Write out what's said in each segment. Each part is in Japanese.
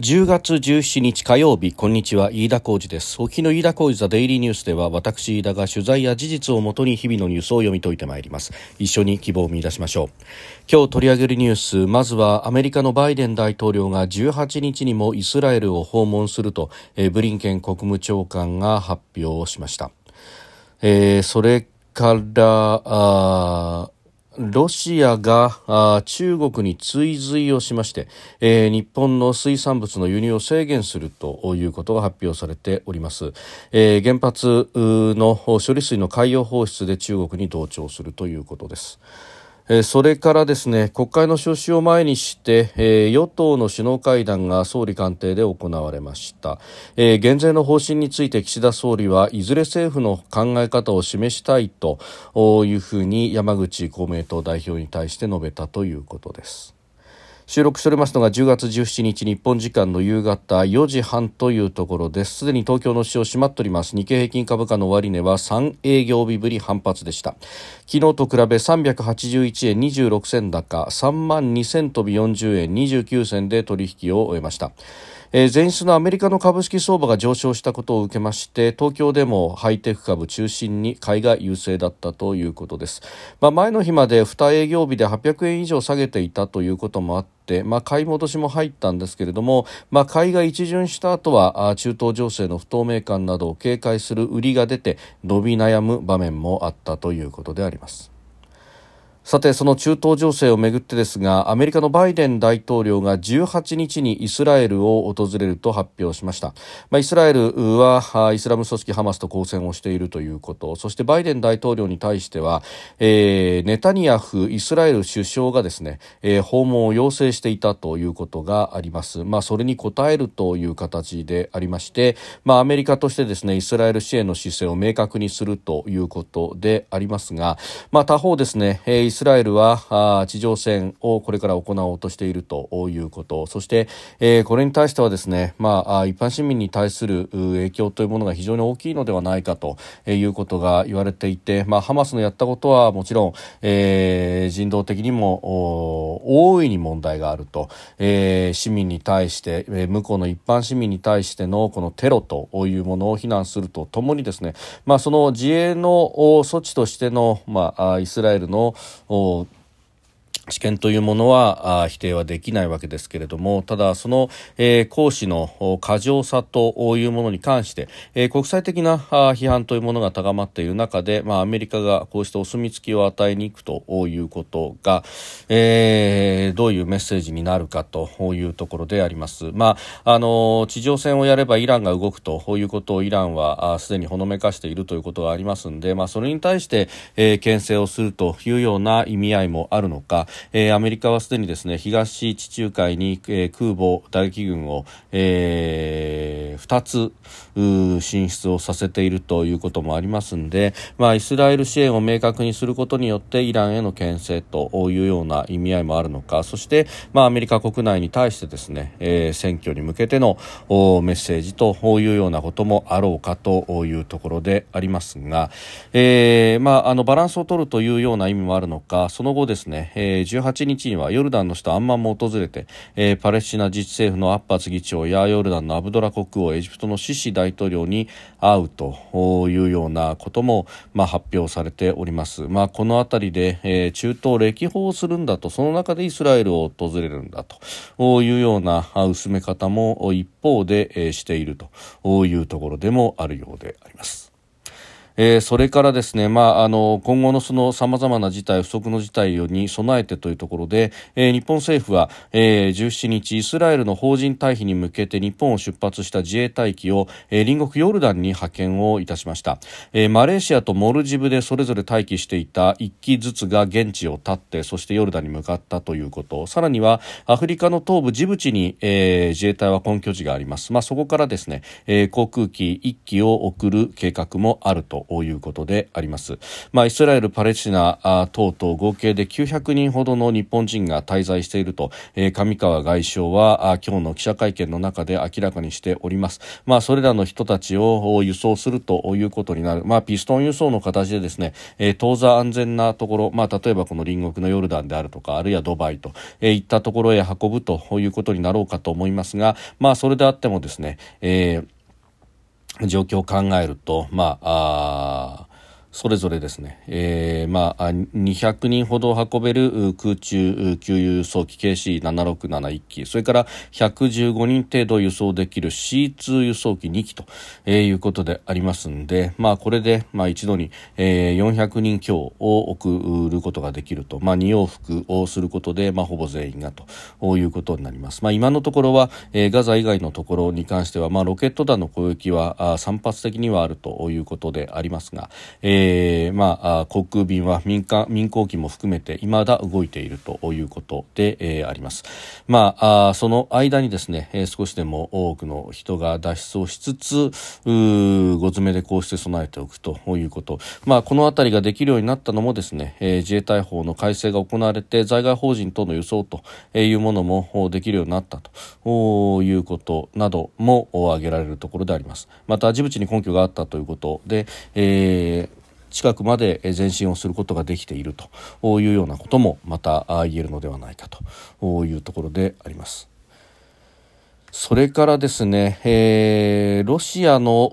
10月17日火曜日こんにちは飯田浩二です。沖の飯田浩二ザデイリーニュースでは私飯田が取材や事実をもとに日々のニュースを読み解いてまいります。一緒に希望を見出しましょう。今日取り上げるニュースまずはアメリカのバイデン大統領が18日にもイスラエルを訪問すると、えブリンケン国務長官が発表しました、えー、それからロシアが中国に追随をしまして、えー、日本の水産物の輸入を制限するということが発表されております、えー、原発の処理水の海洋放出で中国に同調するということです。それからですね国会の召集を前にして、与党の首脳会談が総理官邸で行われました、減税の方針について岸田総理はいずれ政府の考え方を示したいというふうに山口公明党代表に対して述べたということです。収録しておりますのが10月17日日本時間の夕方4時半というところです。すでに東京の市場閉まっております。日経平均株価の終値は3営業日ぶり反発でした。昨日と比べ381円26銭高3万2000飛び40円29銭で取引を終えました。えー、前日のアメリカの株式相場が上昇したことを受けまして東京でもハイテク株中心に買いが優勢だったということです、まあ、前の日まで2営業日で800円以上下げていたということもあってまあ、買い戻しも入ったんですけれども、まあ、買いが一巡した後は中東情勢の不透明感などを警戒する売りが出て伸び悩む場面もあったということであります。さてその中東情勢をめぐってですがアメリカのバイデン大統領が18日にイスラエルを訪れると発表しました、まあ、イスラエルはイスラム組織ハマスと交戦をしているということ。そしてバイデン大統領に対しては、えー、ネタニヤフイスラエル首相がですね、えー、訪問を要請していたということがあります、まあ、それに応えるという形でありまして、まあ、アメリカとしてですねイスラエル支援の姿勢を明確にするということでありますが、まあ、他方ですね、えースラエルは地上戦をこれから行おうとしているということ。そして、えー、これに対してはですね、まあ、一般市民に対する影響というものが非常に大きいのではないかということが言われていて、まあ、ハマスのやったことはもちろん、えー、人道的にも大いに問題があると、えー、市民に対して、えー、向こうの一般市民に対してのこのテロというものを非難するとともにですね、まあ、その自衛の措置としての、まあ、イスラエルの 어, 試験というものは否定はできないわけですけれどもただその、えー、行使の過剰さというものに関して、えー、国際的な批判というものが高まっている中で、まあ、アメリカがこうしたお墨付きを与えに行くということが、えー、どういうメッセージになるかというところであります。まあ、あの地上戦をやればイランが動くということをイランはすでにほのめかしているということがありますので、まあ、それに対して、えー、牽制をするというような意味合いもあるのか、えー、アメリカはすでにですね東地中海に、えー、空母打撃群を、えー、2つ進出をさせているということもありますので、まあ、イスラエル支援を明確にすることによってイランへの牽制というような意味合いもあるのかそして、まあ、アメリカ国内に対してですね、えー、選挙に向けてのメッセージというようなこともあろうかというところでありますが、えーまあ、あのバランスを取るというような意味もあるのかその後ですね、えー、18日にはヨルダンの首都アンマンも訪れて、えー、パレスチナ自治政府のアッバス議長やヨルダンのアブドラ国王エジプトのシシ大統領に会うというようなことも、まあ、発表されております、まあ、この辺りで、えー、中東歴訪するんだとその中でイスラエルを訪れるんだというような薄め方も一方で、えー、しているというところでもあるようであります。えー、それからですね、まあ、あの今後のその様々な事態不測の事態に備えてというところで、えー、日本政府は、えー、17日イスラエルの邦人退避に向けて日本を出発した自衛隊機を、えー、隣国ヨルダンに派遣をいたしました、えー、マレーシアとモルジブでそれぞれ待機していた1機ずつが現地を立ってそしてヨルダンに向かったということ。さらにはアフリカの東部ジブチに、えー、自衛隊は根拠地があります、まあ、そこからですね、えー、航空機1機を送る計画もあると。いうことであります。まあ、イスラエル、パレスチナ等々合計で900人ほどの日本人が滞在していると、えー、上川外相は今日の記者会見の中で明らかにしております。まあ、それらの人たちを輸送するということになる。まあ、ピストン輸送の形でですね、えー、当座安全なところ、まあ、例えばこの隣国のヨルダンであるとか、あるいはドバイと、えー、いったところへ運ぶということになろうかと思いますが、まあ、それであってもですね、えー、状況を考えると、まあ、あそれぞれですね、えー、まあ、200人ほど運べる空中給油輸送機 KC7671 機、それから115人程度輸送できる C2 輸送機2機と、えー、いうことでありますんで、まあ、これで、まあ、一度に、えー、400人強を送ることができると、まあ、2往復をすることで、まあ、ほぼ全員がということになります。まあ、今のところは、えー、ガザ以外のところに関しては、まあ、ロケット弾の攻撃は散発的にはあるということでありますが、えーえー、まあ、航空便は民間民航機も含めて未だ動いているということで、えー、あります。まあ、その間にですね、えー、少しでも多くの人が脱出をしつつ、うご詰めでこうして備えておくということ。まあ、このあたりができるようになったのもですね、えー、自衛隊法の改正が行われて、在外邦人等の輸送というものもできるようになったということなども挙げられるところであります。また、ジブチに根拠があったということで、えー近くまで前進をすることができているというようなこともまた言えるのではないかというところであります。それからですね、えー、ロシアの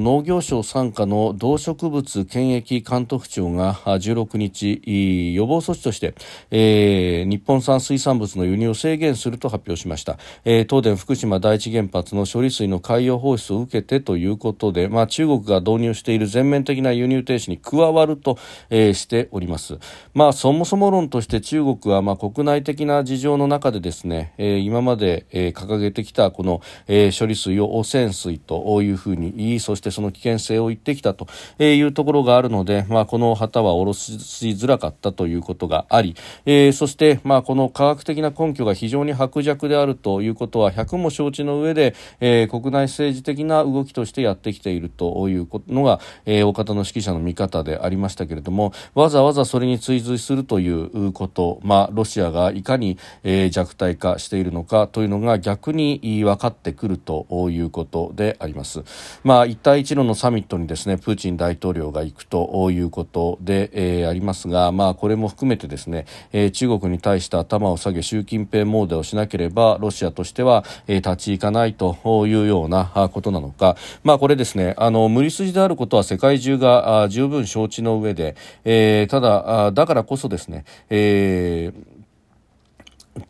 農業省傘下の動植物検疫監督庁が16日予防措置として、えー、日本産水産物の輸入を制限すると発表しました、えー、東電福島第一原発の処理水の海洋放出を受けてということで、まあ、中国が導入している全面的な輸入停止に加わると、えー、しております、まあ、そもそも論として中国は、まあ、国内的な事情の中でですね、えー、今まで、掲げてきたこの、えー、処理水を汚染水というふうに言いそしてその危険性を言ってきたというところがあるので、まあ、この旗は下ろしづらかったということがあり、えー、そして、まあ、この科学的な根拠が非常に薄弱であるということは100も承知の上で、えー、国内政治的な動きとしてやってきているというのが、えー、大方の指揮者の見方でありましたけれどもわざわざそれに追随するということ、まあ、ロシアがいかに、えー、弱体化しているのかというのが逆に分かってくるということであります。まあ、一帯一路のサミットにですね、プーチン大統領が行くということで、えー、ありますが、まあ、これも含めてですね、えー、中国に対して頭を下げ習近平モードをしなければ、ロシアとしては、えー、立ち行かないというようなことなのか、まあ、これですね、あの、無理筋であることは世界中が十分承知の上で、えー、ただ、だからこそですね、えー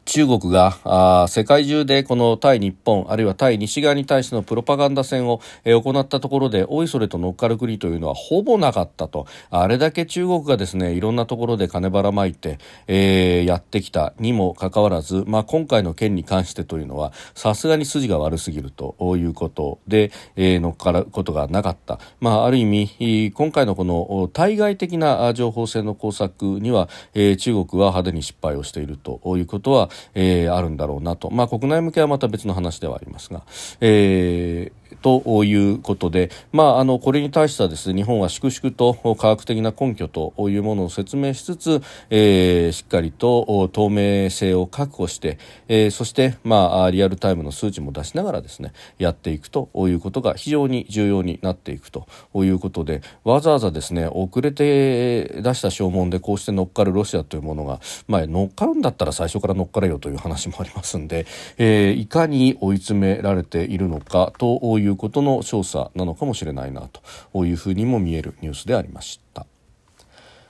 中国があ世界中でこの対日本あるいは対西側に対してのプロパガンダ戦を、え、行ったところでおいそれと乗っかる国というのはほぼなかったと。あれだけ中国がですねいろんなところで金ばらまいて、えー、やってきたにもかかわらず、まあ、今回の件に関してというのはさすがに筋が悪すぎるということで、えー、乗っかることがなかった、まあ、ある意味今回のこの対外的な情報戦の工作には、えー、中国は派手に失敗をしているということはは、えー、あるんだろうなと。まあ、国内向けはまた別の話ではありますが、えー、ということで、まあ、あのこれに対してはですね日本は粛々と科学的な根拠というものを説明しつつ、えー、しっかりと透明性を確保して、えー、そして、まあ、リアルタイムの数値も出しながらですねやっていくということが非常に重要になっていくということでわざわざですね遅れて出した証文でこうして乗っかるロシアというものが、まあ、乗っかるんだったら最初から乗っかれよという話もありますんで、えー、いかに追い詰められているのかといういうことの調査なのかもしれないなというふうにも見えるニュースでありました。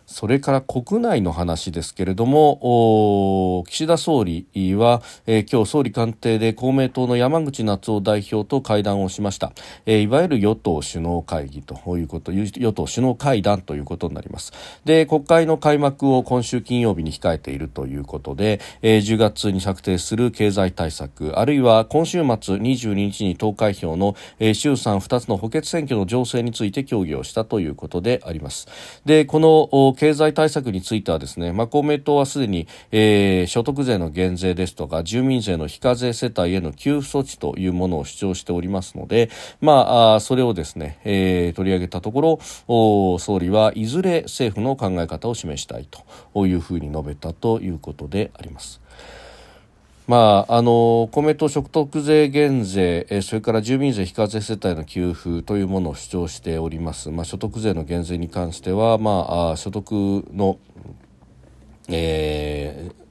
それから国内の話ですけれども、岸田総理は、えー、今日総理官邸で公明党の山口夏夫代表と会談をしました。えー、いわゆる与党首脳会議ということ、与党首脳会談ということになります。で、国会の開幕を今週金曜日に控えているということで、えー、10月に策定する経済対策、あるいは今週末22日に投開票の、えー、衆参2つの補欠選挙の情勢について協議をしたということであります。で、この経済対策についてはですね、まあ、公明党はすでに、えー、所得税の減税ですとか住民税の非課税世帯への給付措置というものを主張しておりますので、まあ、それをですね、えー、取り上げたところ総理はいずれ政府の考え方を示したいというふうに述べたということであります。まあ、あの公明党所得税減税、えそれから住民税非課税世帯の給付というものを主張しております、まあ、所得税の減税に関しては、まあ、所得の、えー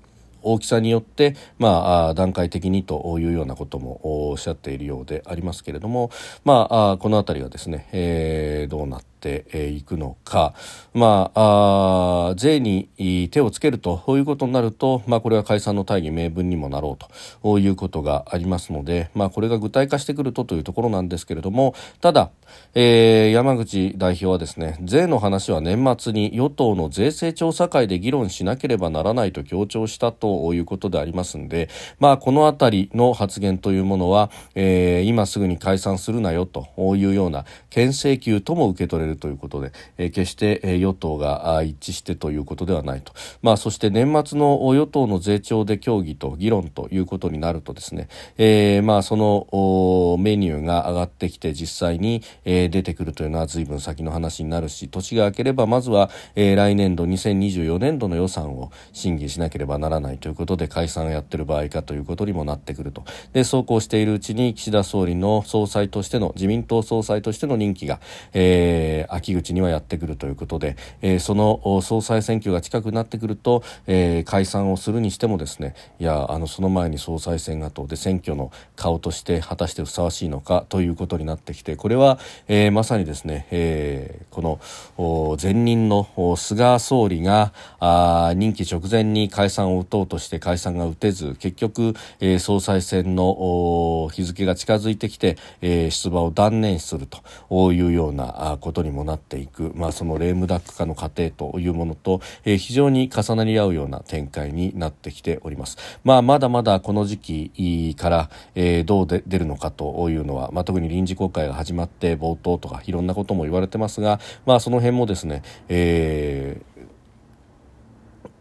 大きさによって、まあ、段階的にというようなこともおっしゃっているようでありますけれども、まあ、この辺りはですね、えー、どうなってていくのか、まあ、あ税に手をつけるということになると、まあ、これは解散の大義名分にもなろうということがありますので、まあ、これが具体化してくるとというところなんですけれどもただ、えー、山口代表はですね税の話は年末に与党の税制調査会で議論しなければならないと強調したということでありますので、まあ、この辺りの発言というものは、えー、今すぐに解散するなよというような牽制球とも受け取れるということで、えー、決して、え与党が一致してということではないと、まあ、そして年末の与党の税調で協議と議論ということになるとですね、えー、まあそのメニューが上がってきて実際に、えー、出てくるというのは随分先の話になるし年が明ければまずは、えー、来年度2024年度の予算を審議しなければならないということで解散をやってる場合かということにもなってくると。でそうこうしているうちに岸田総理の総裁としての自民党総裁としての任期が、えー、秋口にはやってくるということで、えー、その総裁選挙が近くなってくると、えー、解散をするにしてもですねいやあのその前に総裁選がとで選挙の顔として果たしてふさわしいのかということになってきてこれは、えー、まさにですね、えー、この前任の菅総理があ任期直前に解散を打とうとして解散が打てず結局、えー、総裁選の日付が近づいてきて、えー、出馬を断念するというようなことににもなっていく、まあ、そのレームダック化の過程というものと、えー、非常に重なり合うような展開になってきております。まあ、まだまだこの時期から、えー、どうで出るのかというのは、まあ、特に臨時国会が始まって冒頭とかいろんなことも言われてますが、まあ、その辺もですね、えー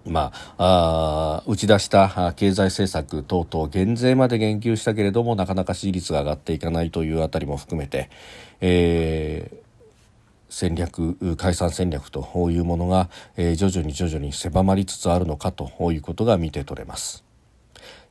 まあ、あ打ち出した経済政策等々減税まで言及したけれどもなかなか支持率が上がっていかないというあたりも含めて、えー、戦略解散戦略というものが、えー、徐々に徐々に狭まりつつあるのかということが見て取れます。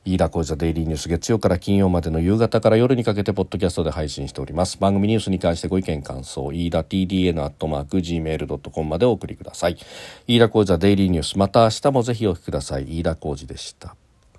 飯田小座デイリーニュース月曜から金曜までの夕方から夜にかけてポッドキャストで配信しております。番組ニュースに関してご意見感想飯田 TDN アットマーク Gmail.com までお送りください。飯田小座デイリーニュースまた明日もぜひお聞きください。飯田小路でした。